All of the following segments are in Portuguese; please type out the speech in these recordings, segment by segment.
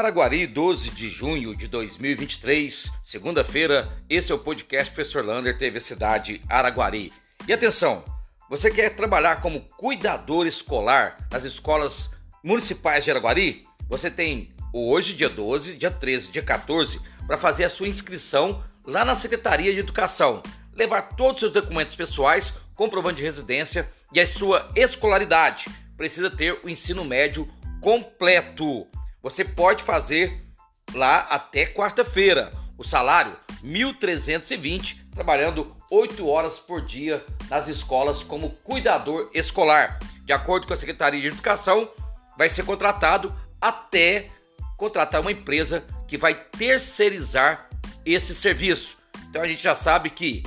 Araguari, 12 de junho de 2023, segunda-feira. Esse é o podcast Professor Lander, TV Cidade Araguari. E atenção, você quer trabalhar como cuidador escolar nas escolas municipais de Araguari? Você tem hoje, dia 12, dia 13, dia 14, para fazer a sua inscrição lá na Secretaria de Educação. Levar todos os seus documentos pessoais, comprovante de residência e a sua escolaridade. Precisa ter o ensino médio completo. Você pode fazer lá até quarta-feira. O salário 1.320, trabalhando 8 horas por dia nas escolas como cuidador escolar. De acordo com a Secretaria de Educação, vai ser contratado até contratar uma empresa que vai terceirizar esse serviço. Então a gente já sabe que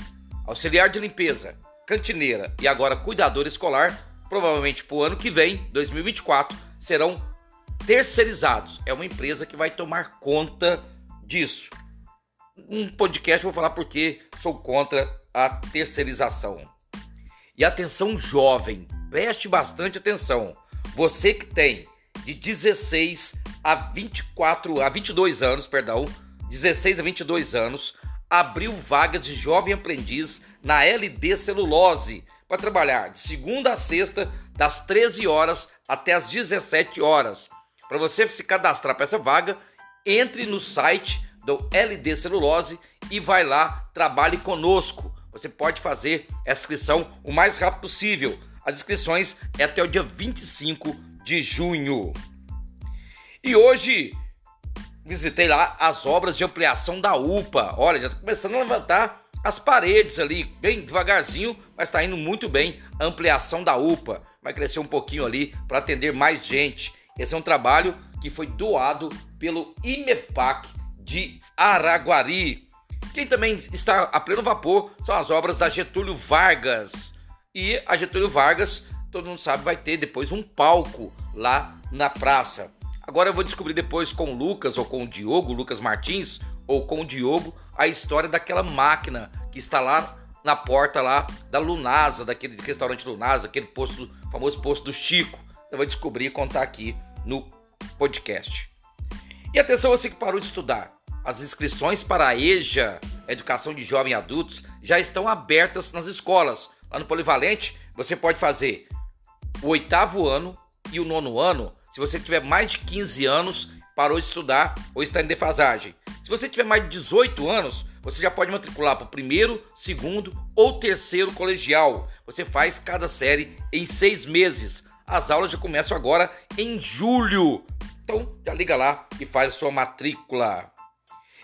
auxiliar de limpeza, cantineira e agora cuidador escolar, provavelmente para o ano que vem, 2024, serão terceirizados. É uma empresa que vai tomar conta disso. Um podcast vou falar porque sou contra a terceirização. E atenção jovem, preste bastante atenção. Você que tem de 16 a 24 a 22 anos, perdão, 16 a 22 anos, abriu vagas de jovem aprendiz na LD Celulose para trabalhar de segunda a sexta, das 13 horas até as 17 horas. Para você se cadastrar para essa vaga, entre no site do LD Celulose e vai lá, trabalhe conosco. Você pode fazer essa inscrição o mais rápido possível. As inscrições é até o dia 25 de junho. E hoje visitei lá as obras de ampliação da UPA. Olha, já está começando a levantar as paredes ali, bem devagarzinho, mas está indo muito bem a ampliação da UPA. Vai crescer um pouquinho ali para atender mais gente. Esse é um trabalho que foi doado pelo IMEPAC de Araguari. Quem também está a pleno vapor são as obras da Getúlio Vargas. E a Getúlio Vargas, todo mundo sabe, vai ter depois um palco lá na praça. Agora eu vou descobrir depois com o Lucas ou com o Diogo, Lucas Martins, ou com o Diogo, a história daquela máquina que está lá na porta lá da Lunasa, daquele restaurante Lunasa, aquele posto, famoso posto do Chico. Eu vou descobrir e contar aqui no podcast. E atenção você que parou de estudar. As inscrições para a EJA, Educação de Jovens e Adultos, já estão abertas nas escolas. Lá no Polivalente, você pode fazer o oitavo ano e o nono ano. Se você tiver mais de 15 anos, parou de estudar ou está em defasagem. Se você tiver mais de 18 anos, você já pode matricular para o primeiro, segundo ou terceiro colegial. Você faz cada série em seis meses. As aulas já começam agora em julho. Então já liga lá e faz a sua matrícula.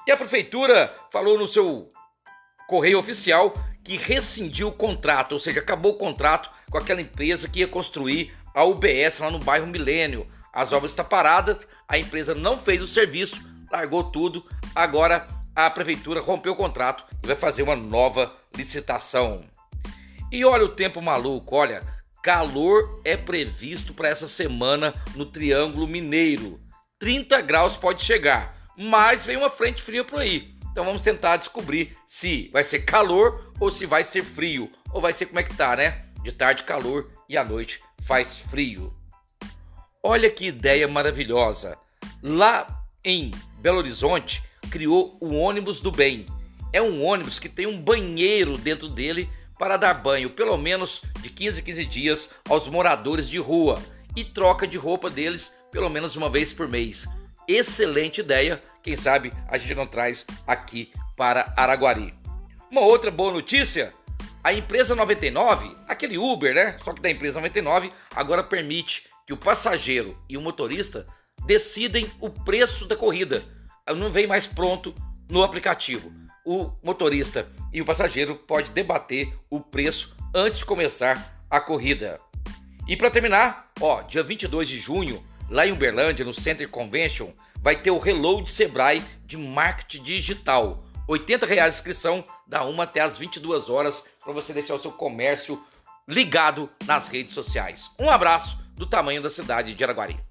E a prefeitura falou no seu correio oficial que rescindiu o contrato, ou seja, acabou o contrato com aquela empresa que ia construir a UBS lá no bairro Milênio. As obras estão paradas, a empresa não fez o serviço, largou tudo. Agora a prefeitura rompeu o contrato e vai fazer uma nova licitação. E olha o tempo maluco, olha, Calor é previsto para essa semana no Triângulo Mineiro. 30 graus pode chegar, mas vem uma frente fria por aí. Então vamos tentar descobrir se vai ser calor ou se vai ser frio. Ou vai ser como é que tá, né? De tarde calor e à noite faz frio. Olha que ideia maravilhosa. Lá em Belo Horizonte criou o ônibus do bem. É um ônibus que tem um banheiro dentro dele para dar banho pelo menos de 15 a 15 dias aos moradores de rua e troca de roupa deles pelo menos uma vez por mês. Excelente ideia, quem sabe a gente não traz aqui para Araguari. Uma outra boa notícia: a empresa 99, aquele Uber, né? Só que da empresa 99, agora permite que o passageiro e o motorista decidem o preço da corrida. Não vem mais pronto no aplicativo o motorista e o passageiro pode debater o preço antes de começar a corrida. E para terminar, ó, dia 22 de junho, lá em Uberlândia, no Center Convention, vai ter o Reload Sebrae de marketing digital. 80 reais a inscrição, da 1 até as 22 horas, para você deixar o seu comércio ligado nas redes sociais. Um abraço do tamanho da cidade de Araguari.